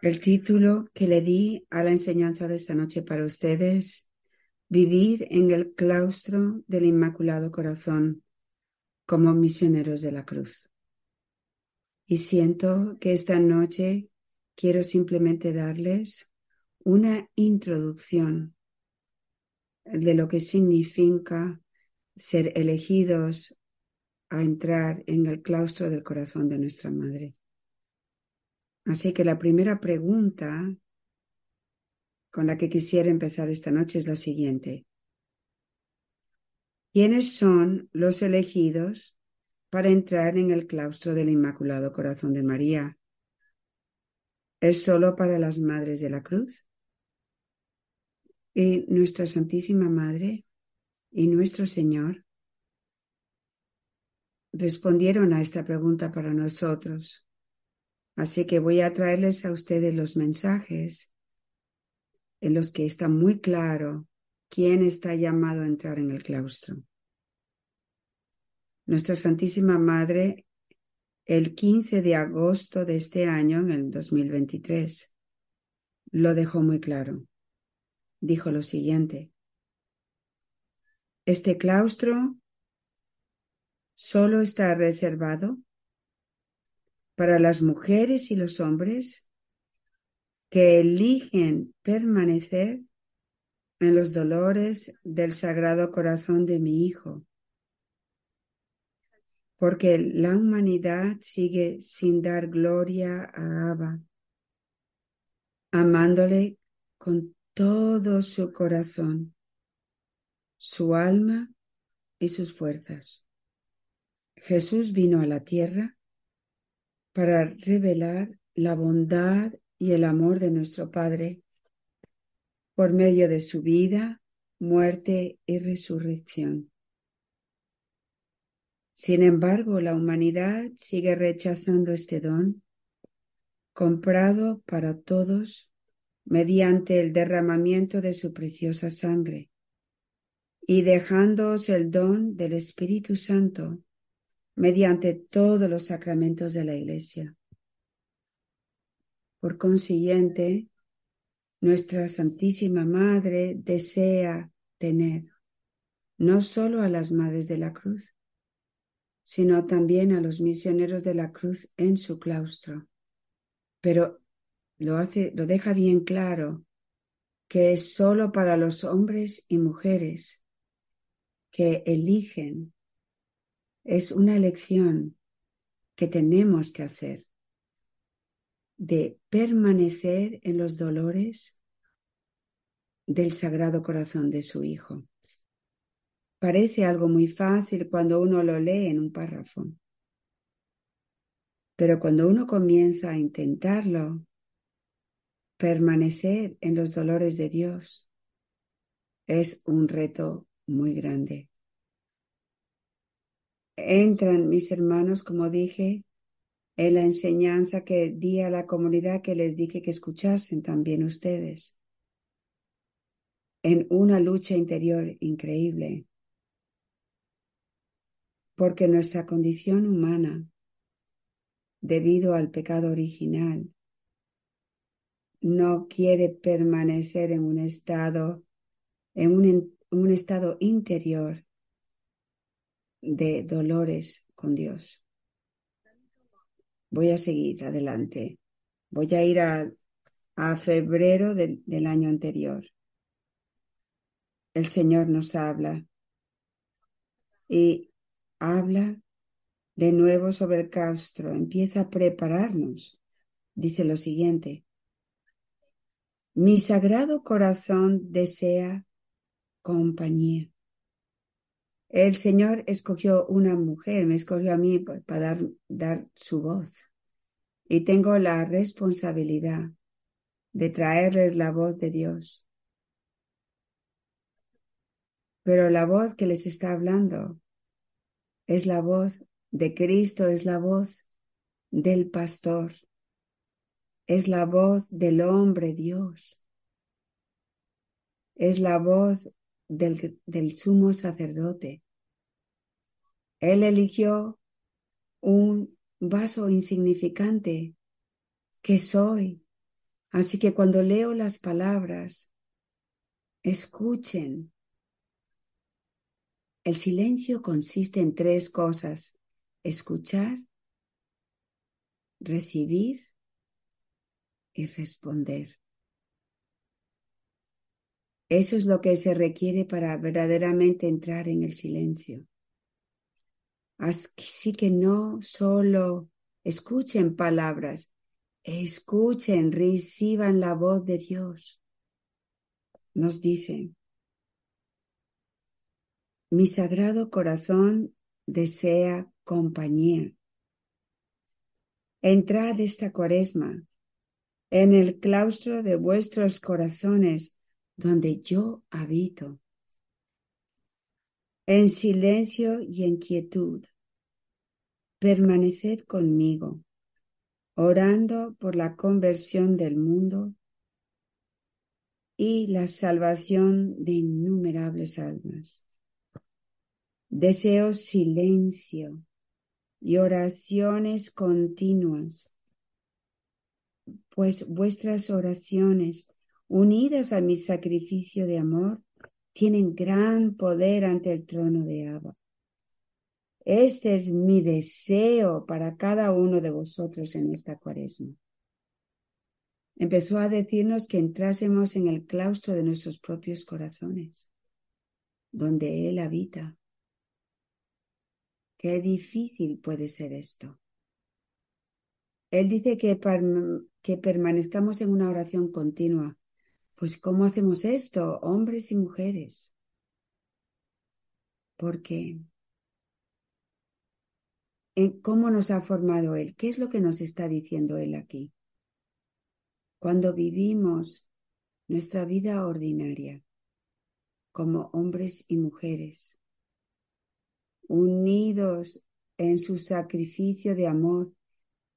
El título que le di a la enseñanza de esta noche para ustedes, Vivir en el claustro del Inmaculado Corazón como misioneros de la cruz. Y siento que esta noche quiero simplemente darles una introducción de lo que significa ser elegidos a entrar en el claustro del corazón de nuestra Madre. Así que la primera pregunta con la que quisiera empezar esta noche es la siguiente. ¿Quiénes son los elegidos para entrar en el claustro del Inmaculado Corazón de María? ¿Es solo para las Madres de la Cruz? ¿Y nuestra Santísima Madre y nuestro Señor respondieron a esta pregunta para nosotros? Así que voy a traerles a ustedes los mensajes en los que está muy claro quién está llamado a entrar en el claustro. Nuestra Santísima Madre, el 15 de agosto de este año, en el 2023, lo dejó muy claro. Dijo lo siguiente. Este claustro solo está reservado para las mujeres y los hombres que eligen permanecer en los dolores del Sagrado Corazón de mi Hijo, porque la humanidad sigue sin dar gloria a Abba, amándole con todo su corazón, su alma y sus fuerzas. Jesús vino a la tierra para revelar la bondad y el amor de nuestro Padre por medio de su vida, muerte y resurrección. Sin embargo, la humanidad sigue rechazando este don, comprado para todos mediante el derramamiento de su preciosa sangre, y dejándoos el don del Espíritu Santo mediante todos los sacramentos de la Iglesia. Por consiguiente, nuestra Santísima Madre desea tener no solo a las Madres de la Cruz, sino también a los misioneros de la Cruz en su claustro. Pero lo hace, lo deja bien claro que es solo para los hombres y mujeres que eligen es una elección que tenemos que hacer de permanecer en los dolores del Sagrado Corazón de su Hijo. Parece algo muy fácil cuando uno lo lee en un párrafo, pero cuando uno comienza a intentarlo, permanecer en los dolores de Dios es un reto muy grande entran mis hermanos, como dije, en la enseñanza que di a la comunidad que les dije que escuchasen también ustedes, en una lucha interior increíble, porque nuestra condición humana, debido al pecado original, no quiere permanecer en un estado, en un, un estado interior de dolores con Dios. Voy a seguir adelante. Voy a ir a, a febrero del, del año anterior. El Señor nos habla y habla de nuevo sobre el castro. Empieza a prepararnos. Dice lo siguiente. Mi sagrado corazón desea compañía. El Señor escogió una mujer, me escogió a mí para dar, dar su voz. Y tengo la responsabilidad de traerles la voz de Dios. Pero la voz que les está hablando es la voz de Cristo, es la voz del pastor, es la voz del hombre Dios, es la voz del, del sumo sacerdote. Él eligió un vaso insignificante que soy Así que cuando leo las palabras, escuchen. El silencio consiste en tres cosas. Escuchar, recibir y responder. Eso es lo que se requiere para verdaderamente entrar en el silencio. Así que no solo escuchen palabras, escuchen, reciban la voz de Dios. Nos dice, mi sagrado corazón desea compañía. Entrad esta cuaresma en el claustro de vuestros corazones donde yo habito, en silencio y en quietud. Permaneced conmigo, orando por la conversión del mundo y la salvación de innumerables almas. Deseo silencio y oraciones continuas, pues vuestras oraciones unidas a mi sacrificio de amor, tienen gran poder ante el trono de Abba. Este es mi deseo para cada uno de vosotros en esta cuaresma. Empezó a decirnos que entrásemos en el claustro de nuestros propios corazones, donde Él habita. Qué difícil puede ser esto. Él dice que, que permanezcamos en una oración continua, pues ¿cómo hacemos esto, hombres y mujeres? Porque ¿cómo nos ha formado Él? ¿Qué es lo que nos está diciendo Él aquí? Cuando vivimos nuestra vida ordinaria como hombres y mujeres, unidos en su sacrificio de amor,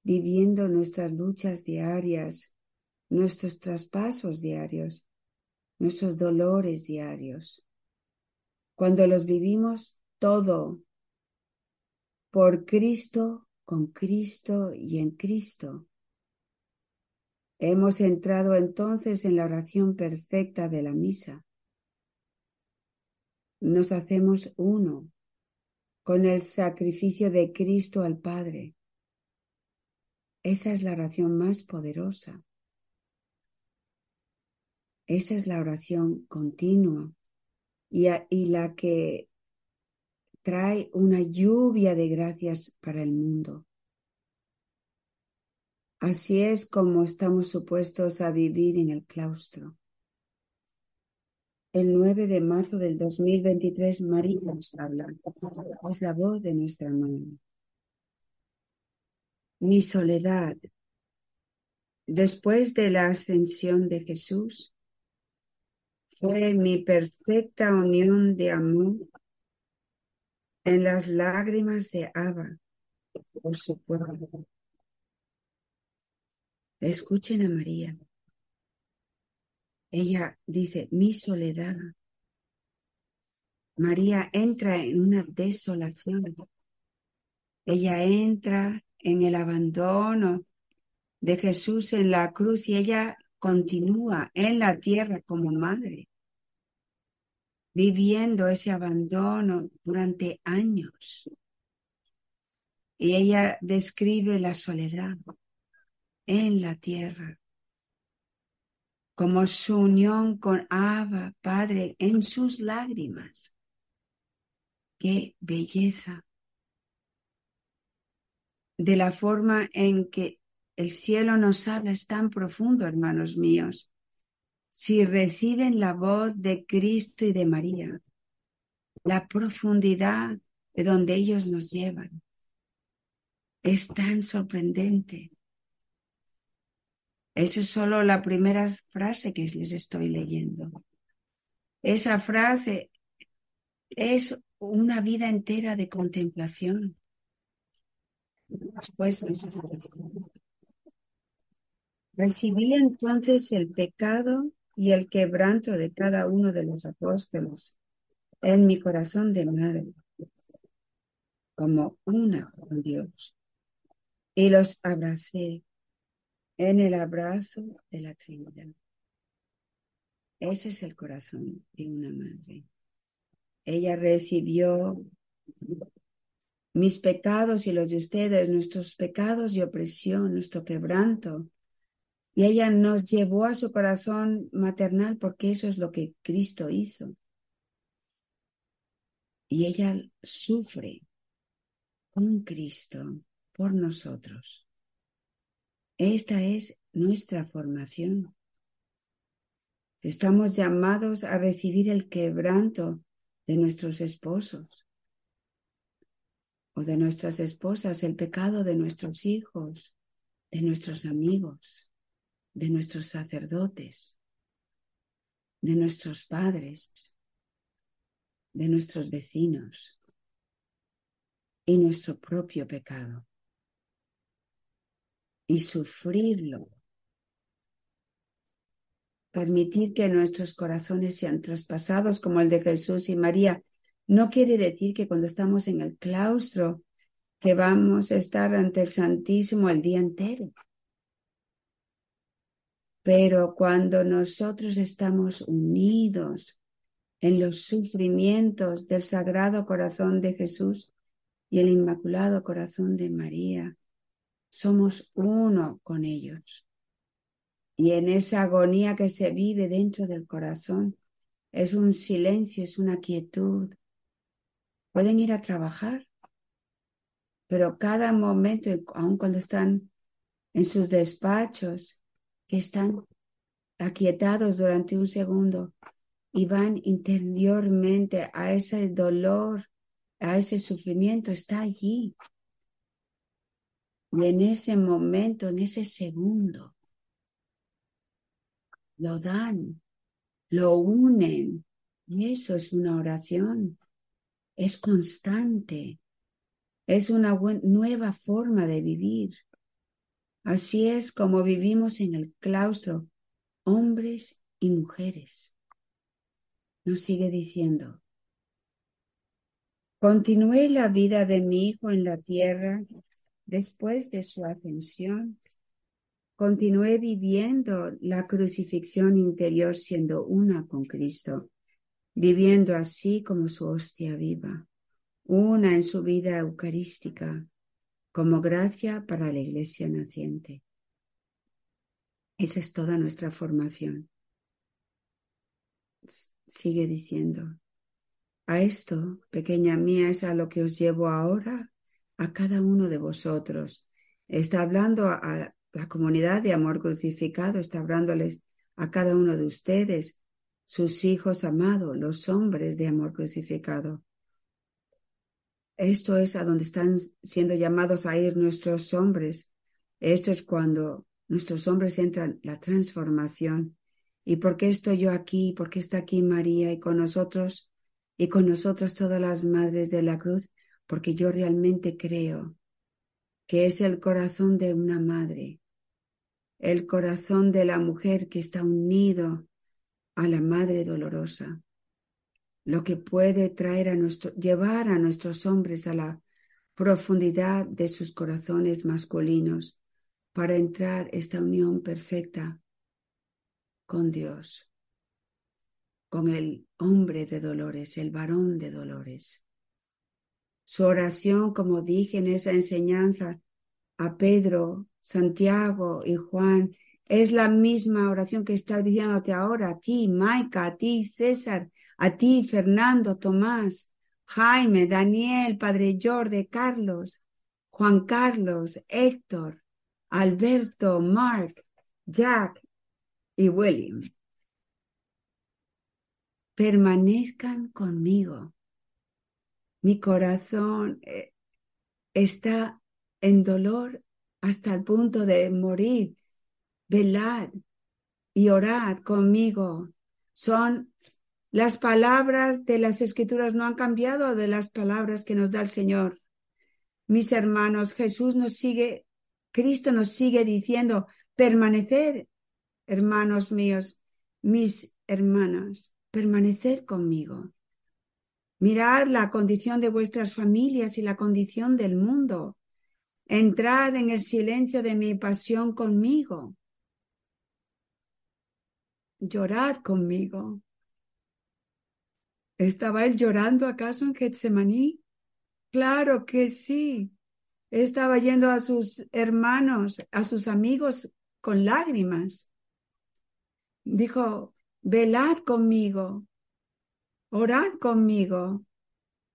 viviendo nuestras luchas diarias, nuestros traspasos diarios, nuestros dolores diarios. Cuando los vivimos todo por Cristo, con Cristo y en Cristo. Hemos entrado entonces en la oración perfecta de la misa. Nos hacemos uno con el sacrificio de Cristo al Padre. Esa es la oración más poderosa. Esa es la oración continua y, la que trae una lluvia de gracias para el mundo. Así es como estamos supuestos a vivir en el claustro. El 9 de marzo del 2023, María nos habla. Es la voz de nuestra mano. Mi soledad. Después de la ascensión de Jesús, fue mi perfecta unión de amor en las lágrimas de Abba por su pueblo. Escuchen a María. Ella dice, mi soledad. María entra en una desolación. Ella entra en el abandono de Jesús en la cruz y ella continúa en la tierra como madre viviendo ese abandono durante años. Y ella describe la soledad en la tierra como su unión con Abba, Padre, en sus lágrimas. Qué belleza. De la forma en que el cielo nos habla es tan profundo, hermanos míos si reciben la voz de Cristo y de María, la profundidad de donde ellos nos llevan. Es tan sorprendente. Esa es solo la primera frase que les estoy leyendo. Esa frase es una vida entera de contemplación. Recibí entonces el pecado y el quebranto de cada uno de los apóstoles en mi corazón de madre, como una con Dios. Y los abracé en el abrazo de la Trinidad. Ese es el corazón de una madre. Ella recibió mis pecados y los de ustedes, nuestros pecados y opresión, nuestro quebranto. Y ella nos llevó a su corazón maternal porque eso es lo que Cristo hizo. Y ella sufre con Cristo por nosotros. Esta es nuestra formación. Estamos llamados a recibir el quebranto de nuestros esposos o de nuestras esposas, el pecado de nuestros hijos, de nuestros amigos, de nuestros sacerdotes, de nuestros padres, de nuestros vecinos y nuestro propio pecado. Y sufrirlo. Permitir que nuestros corazones sean traspasados como el de Jesús y María no quiere decir que cuando estamos en el claustro, que vamos a estar ante el Santísimo el día entero. Pero cuando nosotros estamos unidos en los sufrimientos del Sagrado Corazón de Jesús y el Inmaculado Corazón de María, somos uno con ellos. Y en esa agonía que se vive dentro del corazón, es un silencio, es una quietud, pueden ir a trabajar, pero cada momento, aun cuando están en sus despachos, que están aquietados durante un segundo y van interiormente a ese dolor, a ese sufrimiento, está allí. Y en ese momento, en ese segundo, lo dan, lo unen. Y eso es una oración es constante, es una nueva forma de vivir. Así es como vivimos en el claustro, hombres y mujeres. Nos sigue diciendo, continué la vida de mi hijo en la tierra después de su ascensión. Continué viviendo la crucifixión interior siendo una con Cristo viviendo así como su hostia viva, una en su vida eucarística, como gracia para la iglesia naciente. Esa es toda nuestra formación. Sigue diciendo, a esto, pequeña mía, es a lo que os llevo ahora a cada uno de vosotros. Está hablando a la comunidad de amor crucificado, está hablándoles a cada uno de ustedes, sus hijos amados, los hombres de amor crucificado. Esto es a donde están siendo llamados a ir nuestros hombres. Esto es cuando nuestros hombres entran la transformación. ¿Y por qué estoy yo aquí? ¿Por qué está aquí María y con nosotros y con nosotras todas las madres de la cruz? Porque yo realmente creo que es el corazón de una madre, el corazón de la mujer que está unido a la Madre Dolorosa, lo que puede traer a nuestro, llevar a nuestros hombres a la profundidad de sus corazones masculinos para entrar esta unión perfecta con Dios, con el hombre de dolores, el varón de dolores. Su oración, como dije en esa enseñanza a Pedro, Santiago y Juan, es la misma oración que está diciéndote ahora, a ti, Maika, a ti, César, a ti, Fernando, Tomás, Jaime, Daniel, Padre Jorge, Carlos, Juan Carlos, Héctor, Alberto, Mark, Jack y William. Permanezcan conmigo. Mi corazón eh, está en dolor hasta el punto de morir velad y orad conmigo. Son las palabras de las escrituras no han cambiado de las palabras que nos da el Señor. Mis hermanos, Jesús nos sigue, Cristo nos sigue diciendo, permaneced, hermanos míos, mis hermanas, permaneced conmigo. Mirad la condición de vuestras familias y la condición del mundo. entrad en el silencio de mi pasión conmigo. Llorad conmigo. ¿Estaba él llorando acaso en Getsemaní? Claro que sí. Estaba yendo a sus hermanos, a sus amigos con lágrimas. Dijo, velad conmigo, orad conmigo.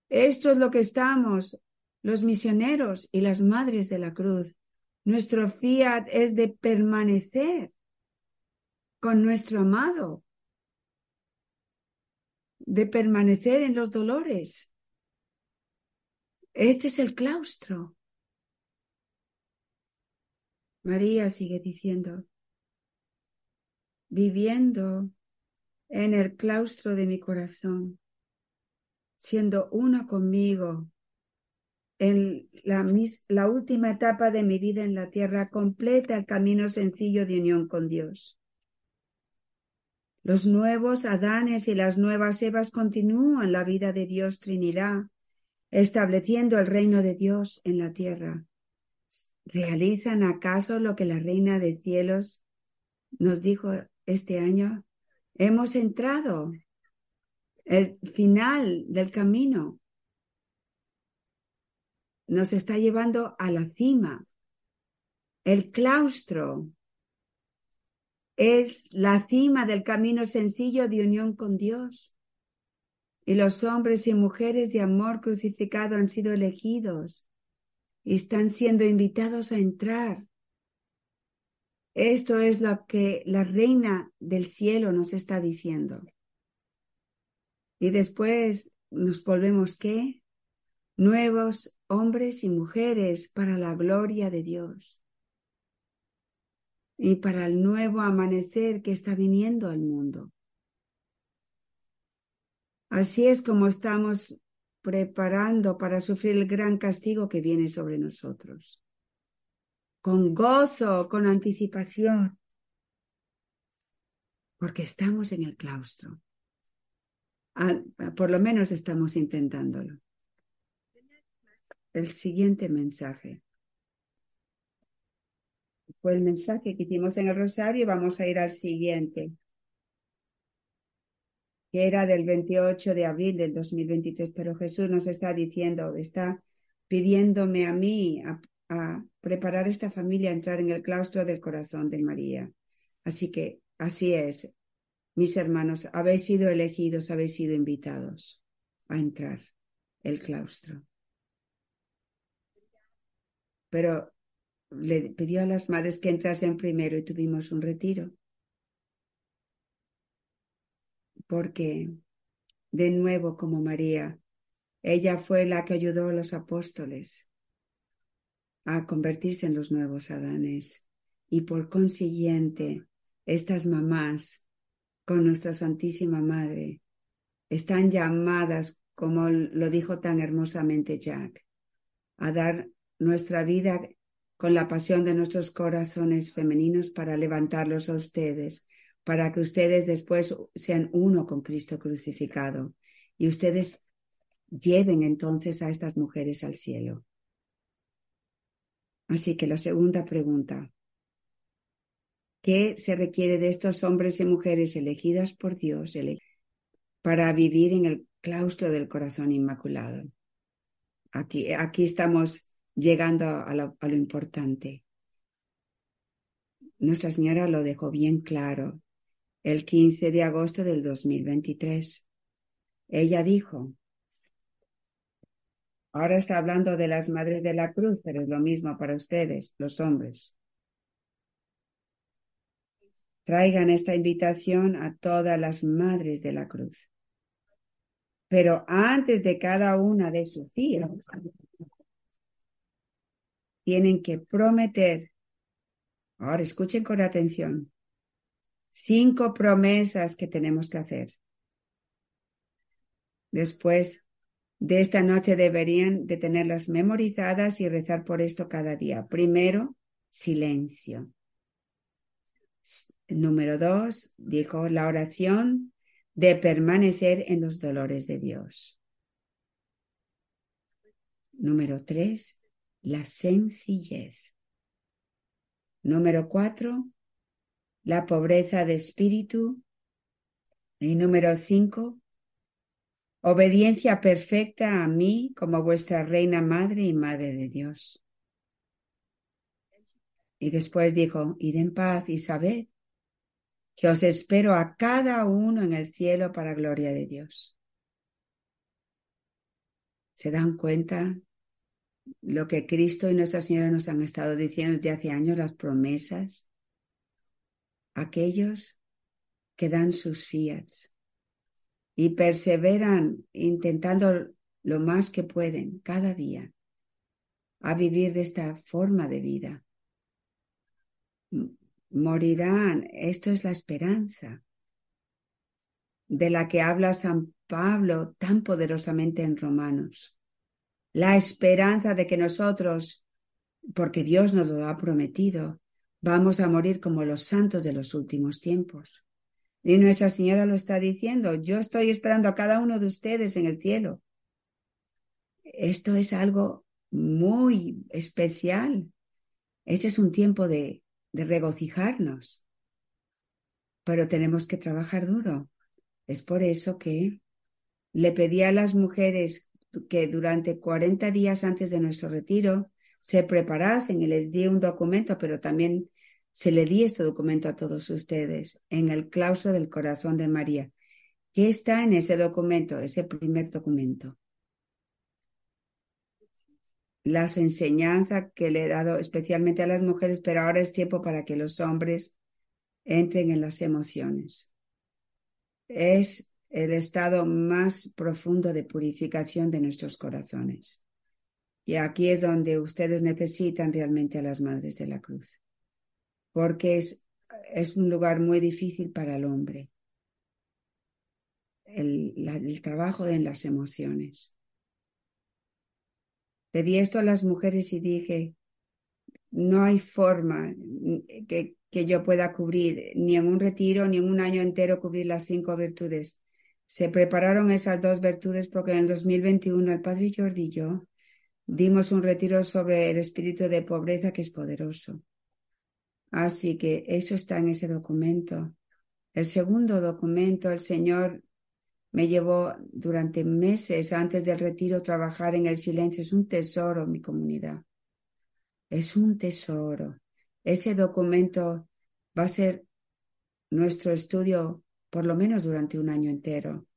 Esto es lo que estamos, los misioneros y las madres de la cruz. Nuestro fiat es de permanecer con nuestro amado, de permanecer en los dolores. Este es el claustro. María sigue diciendo, viviendo en el claustro de mi corazón, siendo uno conmigo en la, la, última etapa de mi vida en la tierra, completa el camino sencillo de unión con Dios. Los nuevos Adanes y las nuevas Evas continúan la vida de Dios Trinidad, estableciendo el reino de Dios en la tierra. ¿Realizan acaso lo que la Reina de Cielos nos dijo este año? Hemos entrado el final del camino. Nos está llevando a la cima. El claustro es la cima del camino sencillo de unión con Dios. Y los hombres y mujeres de amor crucificado han sido elegidos y están siendo invitados a entrar. Esto es lo que la reina del cielo nos está diciendo. Y después nos volvemos qué? Nuevos hombres y mujeres para la gloria de Dios y para el nuevo amanecer que está viniendo al mundo. Así es como estamos preparando para sufrir el gran castigo que viene sobre nosotros. Con gozo, con anticipación, porque estamos en el claustro. por lo menos estamos intentándolo. El siguiente mensaje el mensaje que hicimos en el rosario y vamos a ir al siguiente, que era del 28 de abril del 2023, pero Jesús nos está diciendo, está pidiéndome a mí a, a preparar esta familia a entrar en el claustro del corazón de María. Así que así es, mis hermanos, habéis sido elegidos, habéis sido invitados a entrar el claustro. Pero le pidió a las madres que entrasen primero y tuvimos un retiro. Porque, de nuevo, como María, ella fue la que ayudó a los apóstoles a convertirse en los nuevos Adanes. Y por consiguiente, estas mamás, con nuestra Santísima Madre, están llamadas, como lo dijo tan hermosamente Jack, a dar nuestra vida con la pasión de nuestros corazones femeninos para levantarlos a ustedes, para que ustedes después sean uno con Cristo crucificado y ustedes lleven entonces a estas mujeres al cielo. Así que la segunda pregunta, ¿qué se requiere de estos hombres y mujeres elegidas por Dios para vivir en el claustro del corazón inmaculado? Aquí, aquí estamos llegando a lo, importante. Nuestra Señora lo dejó bien claro el 15 de agosto del 2023. Ella dijo, ahora está hablando de las madres de la cruz, pero es lo mismo para ustedes, los hombres. Traigan esta invitación a todas las madres de la cruz. Pero antes de cada una de sus hijas, tienen que prometer, ahora escuchen con atención, cinco promesas que tenemos que hacer. Después de esta noche deberían de tenerlas memorizadas y rezar por esto cada día. Primero, silencio. Número dos, dijo la oración de permanecer en los dolores de Dios. Número tres, la sencillez. Número cuatro, la pobreza de espíritu. Y número cinco, obediencia perfecta a mí como vuestra reina madre y madre de Dios. Y después dijo, id en paz y sabed que os espero a cada uno en el cielo para gloria de Dios. ¿Se dan cuenta lo que Cristo y Nuestra Señora nos han estado diciendo desde hace años, las promesas? Aquellos que dan sus fiats y perseveran intentando lo más que pueden cada día a vivir de esta forma de vida morirán. Esto es la esperanza de la que habla San Pablo tan poderosamente en Romanos. La esperanza de que nosotros, porque Dios nos lo ha prometido, vamos a morir como los santos de los últimos tiempos. Y Nuestra Señora lo está diciendo, yo estoy esperando a cada uno de ustedes en el cielo. Esto es algo muy especial. Este es un tiempo de de regocijarnos. Pero tenemos que trabajar duro. Es por eso que le pedí a las mujeres que durante 40 días antes de nuestro retiro se preparasen y les di un documento, pero también se le di este documento a todos ustedes en el claustro del corazón de María. ¿Qué está en ese documento, ese primer documento? las enseñanzas que le he dado especialmente a las mujeres, pero ahora es tiempo para que los hombres entren en las emociones. Es el estado más profundo de purificación de nuestros corazones. Y aquí es donde ustedes necesitan realmente a las madres de la cruz, porque es, es un lugar muy difícil para el hombre. El, trabajo en las emociones. Le di esto a las mujeres y dije, no hay forma que, que yo pueda cubrir, ni en un retiro, ni en un año entero cubrir las cinco virtudes. Se prepararon esas dos virtudes porque en el 2021 el padre Jordi y yo dimos un retiro sobre el espíritu de pobreza que es poderoso. Así que eso está en ese documento. El segundo documento, el Señor me llevó durante meses antes del retiro trabajar en el silencio. Es un tesoro mi comunidad. Es un tesoro. Ese documento va a ser nuestro estudio por lo menos durante un año entero.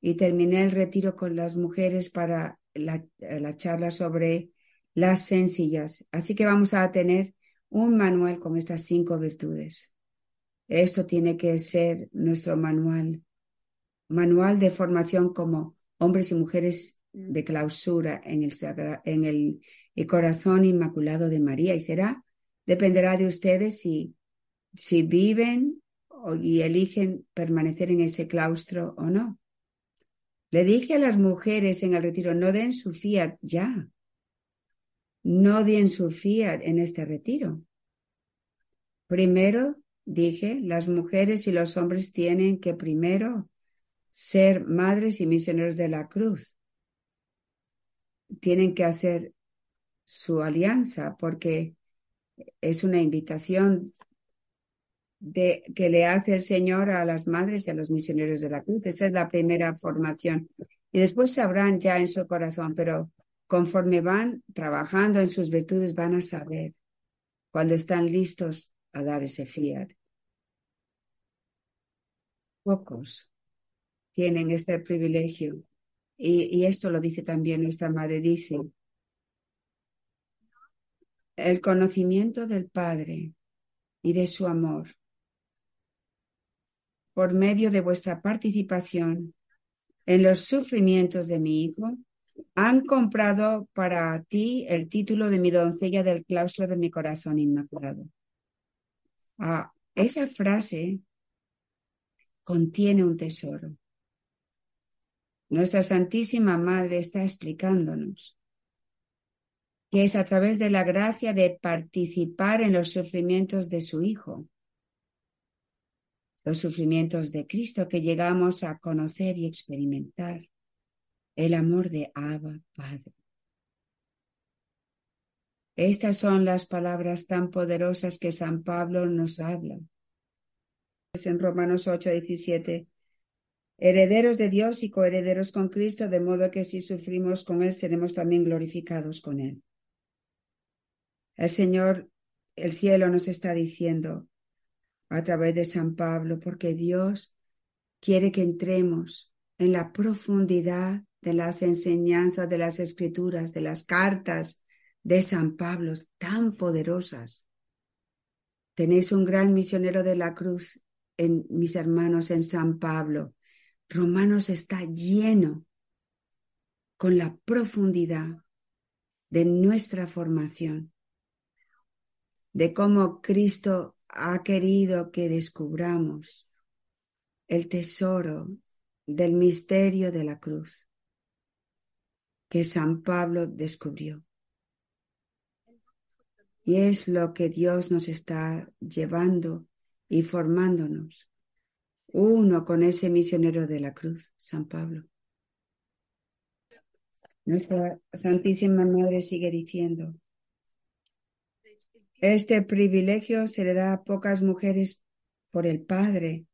Y terminé el retiro con las mujeres para la, la charla sobre las sencillas. Así que vamos a tener un manual con estas cinco virtudes. Esto tiene que ser nuestro manual manual de formación como hombres y mujeres de clausura en el, en el, corazón inmaculado de María y será, dependerá de ustedes si, si viven y eligen permanecer en ese claustro o no. Le dije a las mujeres en el retiro, no den su fiat ya. No den su fiat en este retiro. Primero, dije, las mujeres y los hombres tienen que primero ser madres y misioneros de la cruz. Tienen que hacer su alianza porque es una invitación de, que le hace el Señor a las madres y a los misioneros de la cruz. Esa es la primera formación. Y después sabrán ya en su corazón, pero conforme van trabajando en sus virtudes, van a saber cuando están listos a dar ese fiat. Pocos tienen este privilegio. Y, esto lo dice también nuestra madre, dice, el conocimiento del Padre y de su amor por medio de vuestra participación en los sufrimientos de mi hijo, han comprado para ti el título de mi doncella del claustro de mi corazón inmaculado. Ah, esa frase contiene un tesoro. Nuestra Santísima Madre está explicándonos que es a través de la gracia de participar en los sufrimientos de su Hijo, los sufrimientos de Cristo, que llegamos a conocer y experimentar el amor de Abba Padre. Estas son las palabras tan poderosas que San Pablo nos habla. En Romanos 8, 17. Herederos de Dios y coherederos con Cristo, de modo que si sufrimos con Él, seremos también glorificados con Él. El Señor, el cielo nos está diciendo a través de San Pablo, porque Dios quiere que entremos en la profundidad de las enseñanzas de las escrituras, de las cartas de San Pablo, tan poderosas. Tenéis un gran misionero de la cruz en mis hermanos en San Pablo. Romanos está lleno con la profundidad de nuestra formación, de cómo Cristo ha querido que descubramos el tesoro del misterio de la cruz que San Pablo descubrió. Y es lo que Dios nos está llevando y formándonos. Uno con ese misionero de la cruz, San Pablo. Nuestra Santísima Madre sigue diciendo, este privilegio se le da a pocas mujeres por el Padre,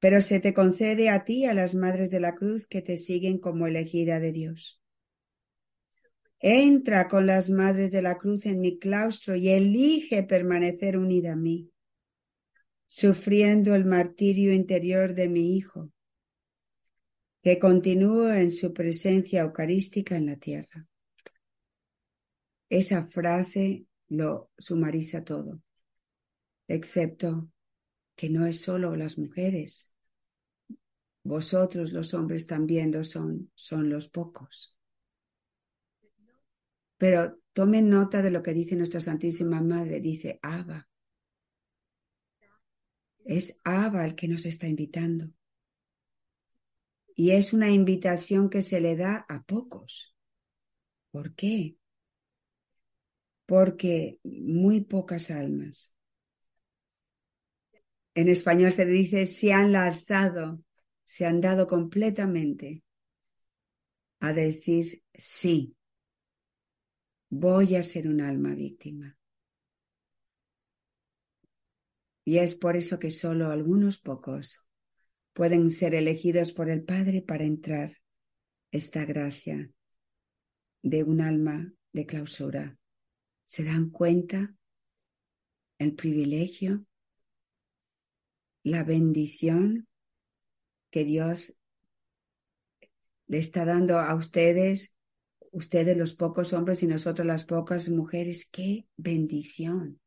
pero se te concede a ti, a las Madres de la Cruz, que te siguen como elegida de Dios. Entra con las madres de la cruz en mi claustro y elige permanecer unida a mí, sufriendo el martirio interior de mi Hijo, que continúa en su presencia eucarística en la tierra. Esa frase lo sumariza todo, excepto que no es solo las mujeres. Vosotros los hombres también lo son, son los pocos. Pero tomen nota de lo que dice nuestra Santísima Madre. Dice, Abba. Es Abba el que nos está invitando. Y es una invitación que se le da a pocos. ¿Por qué? Porque muy pocas almas. En español se dice se han lanzado, se han dado completamente a decir sí voy a ser un alma víctima. Y es por eso que solo algunos pocos pueden ser elegidos por el Padre para entrar esta gracia de un alma de clausura. ¿Se dan cuenta el privilegio, la bendición que Dios le está dando a ustedes ustedes los pocos hombres y nosotros las pocas mujeres, qué bendición.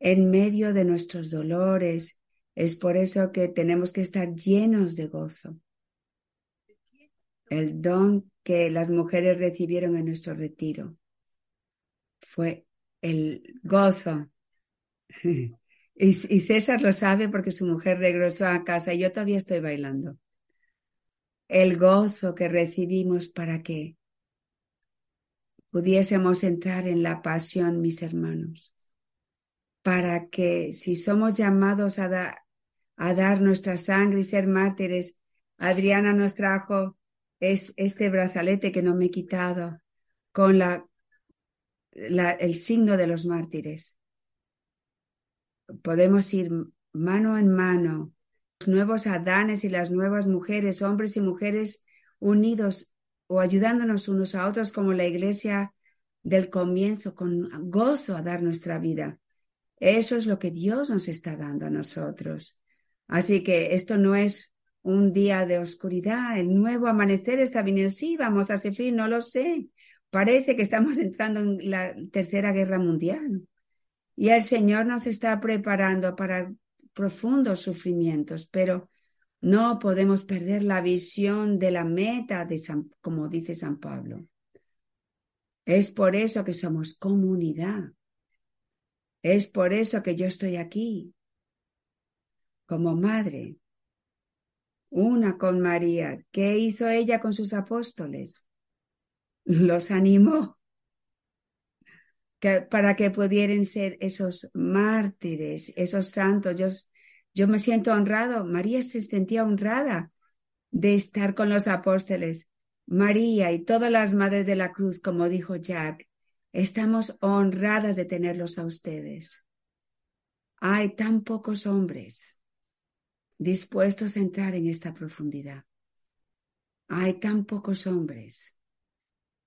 En medio de nuestros dolores, es por eso que tenemos que estar llenos de gozo. El don que las mujeres recibieron en nuestro retiro fue el gozo. Y, César lo sabe porque su mujer regresó a casa y yo todavía estoy bailando. El gozo que recibimos para qué? pudiésemos entrar en la pasión, mis hermanos, para que si somos llamados a, a dar nuestra sangre y ser mártires, Adriana nos trajo es este brazalete que no me he quitado con la, el signo de los mártires. Podemos ir mano en mano, los nuevos Adanes y las nuevas mujeres, hombres y mujeres unidos o ayudándonos unos a otros como la iglesia del comienzo, con gozo a dar nuestra vida. Eso es lo que Dios nos está dando a nosotros. Así que esto no es un día de oscuridad, el nuevo amanecer está viniendo. Sí, vamos a sufrir, no lo sé. Parece que estamos entrando en la tercera guerra mundial. Y el Señor nos está preparando para profundos sufrimientos, pero no podemos perder la visión de la meta, de como dice San Pablo. Es por eso que somos comunidad. Es por eso que yo estoy aquí como madre, una con María. ¿Qué hizo ella con sus apóstoles? Los animó para que pudieran ser esos mártires, esos santos. Yo, yo me siento honrado. María se sentía honrada de estar con los apóstoles. María y todas las madres de la cruz, como dijo Jack, Estamos honradas de tenerlos a ustedes. Hay tan pocos hombres dispuestos a entrar en esta profundidad. Hay tan pocos hombres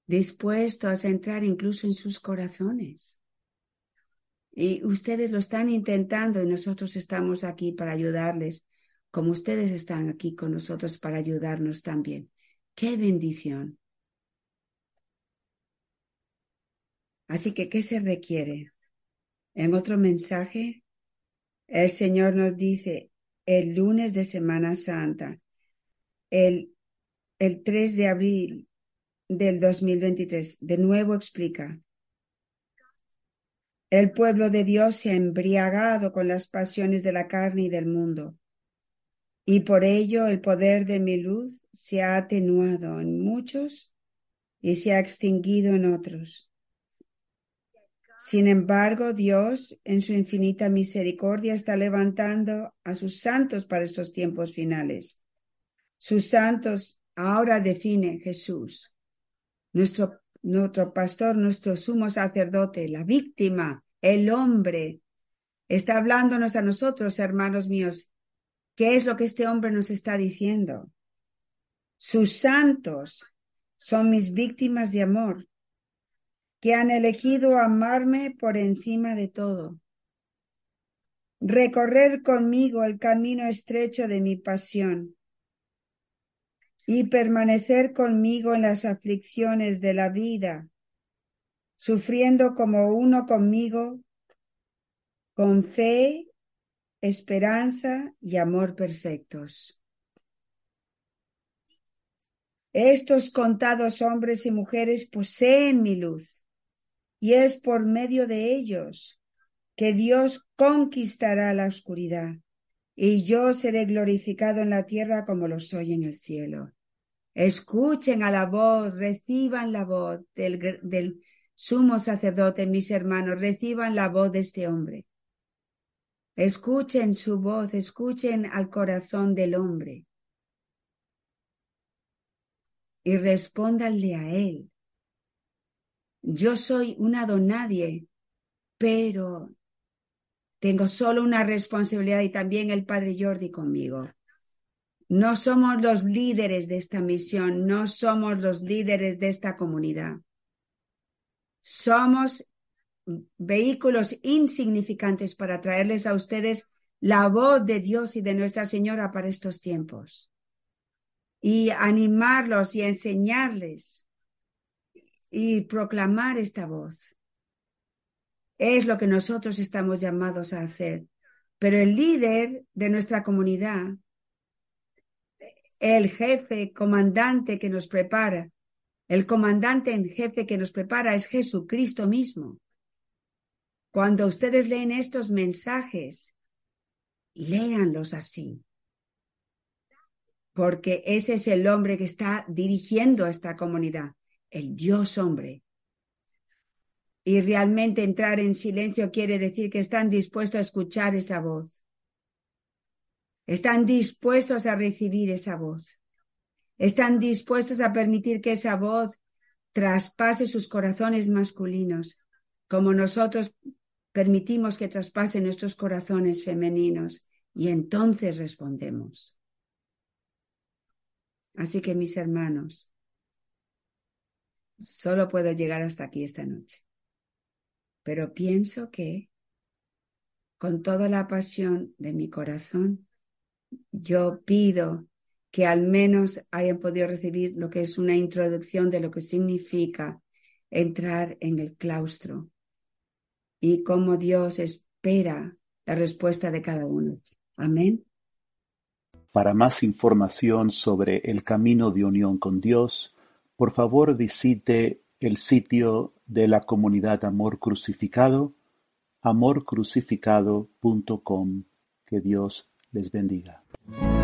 dispuestos a entrar incluso en sus corazones. Y ustedes lo están intentando y nosotros estamos aquí para ayudarles, como ustedes están aquí con nosotros para ayudarnos también. ¡Qué bendición! Así que, ¿qué se requiere? En otro mensaje, el Señor nos dice, el lunes de Semana Santa, el, el 3 de abril del 2023, de nuevo explica, el pueblo de Dios se ha embriagado con las pasiones de la carne y del mundo, y por ello el poder de mi luz se ha atenuado en muchos y se ha extinguido en otros. Sin embargo, Dios, en su infinita misericordia, está levantando a sus santos para estos tiempos finales. Sus santos ahora define Jesús, nuestro nuestro pastor, nuestro sumo sacerdote, la víctima, el hombre, está hablándonos a nosotros, hermanos míos. ¿Qué es lo que este hombre nos está diciendo? Sus santos son mis víctimas de amor, que han elegido amarme por encima de todo. Recorrer conmigo el camino estrecho de mi pasión y permanecer conmigo en las aflicciones de la vida, sufriendo como uno conmigo, con fe, esperanza y amor perfectos. Estos contados hombres y mujeres poseen mi luz, y es por medio de ellos que Dios conquistará la oscuridad, y yo seré glorificado en la tierra como lo soy en el cielo. Escuchen a la voz, reciban la voz del, sumo sacerdote, mis hermanos, reciban la voz de este hombre. Escuchen su voz, escuchen al corazón del hombre. Y respóndanle a él. Yo soy una donadie, pero tengo solo una responsabilidad y también el padre Jordi conmigo. No somos los líderes de esta misión, no somos los líderes de esta comunidad. Somos vehículos insignificantes para traerles a ustedes la voz de Dios y de Nuestra Señora para estos tiempos. Y animarlos y enseñarles y proclamar esta voz. Es lo que nosotros estamos llamados a hacer. Pero el líder de nuestra comunidad el jefe comandante que nos prepara, el comandante en jefe que nos prepara es Jesucristo mismo. Cuando ustedes leen estos mensajes, léanlos así, porque ese es el hombre que está dirigiendo a esta comunidad, el Dios hombre. Y realmente entrar en silencio quiere decir que están dispuestos a escuchar esa voz están dispuestos a recibir esa voz. Están dispuestos a permitir que esa voz traspase sus corazones masculinos, como nosotros permitimos que traspase nuestros corazones femeninos, y entonces respondemos. Así que mis hermanos, solo puedo llegar hasta aquí esta noche, pero pienso que con toda la pasión de mi corazón, yo pido que al menos hayan podido recibir lo que es una introducción de lo que significa entrar en el claustro y cómo Dios espera la respuesta de cada uno. Amén. Para más información sobre el camino de unión con Dios, por favor visite el sitio de la comunidad Amor Crucificado, amorcrucificado.com. Que Dios les bendiga. Thank you.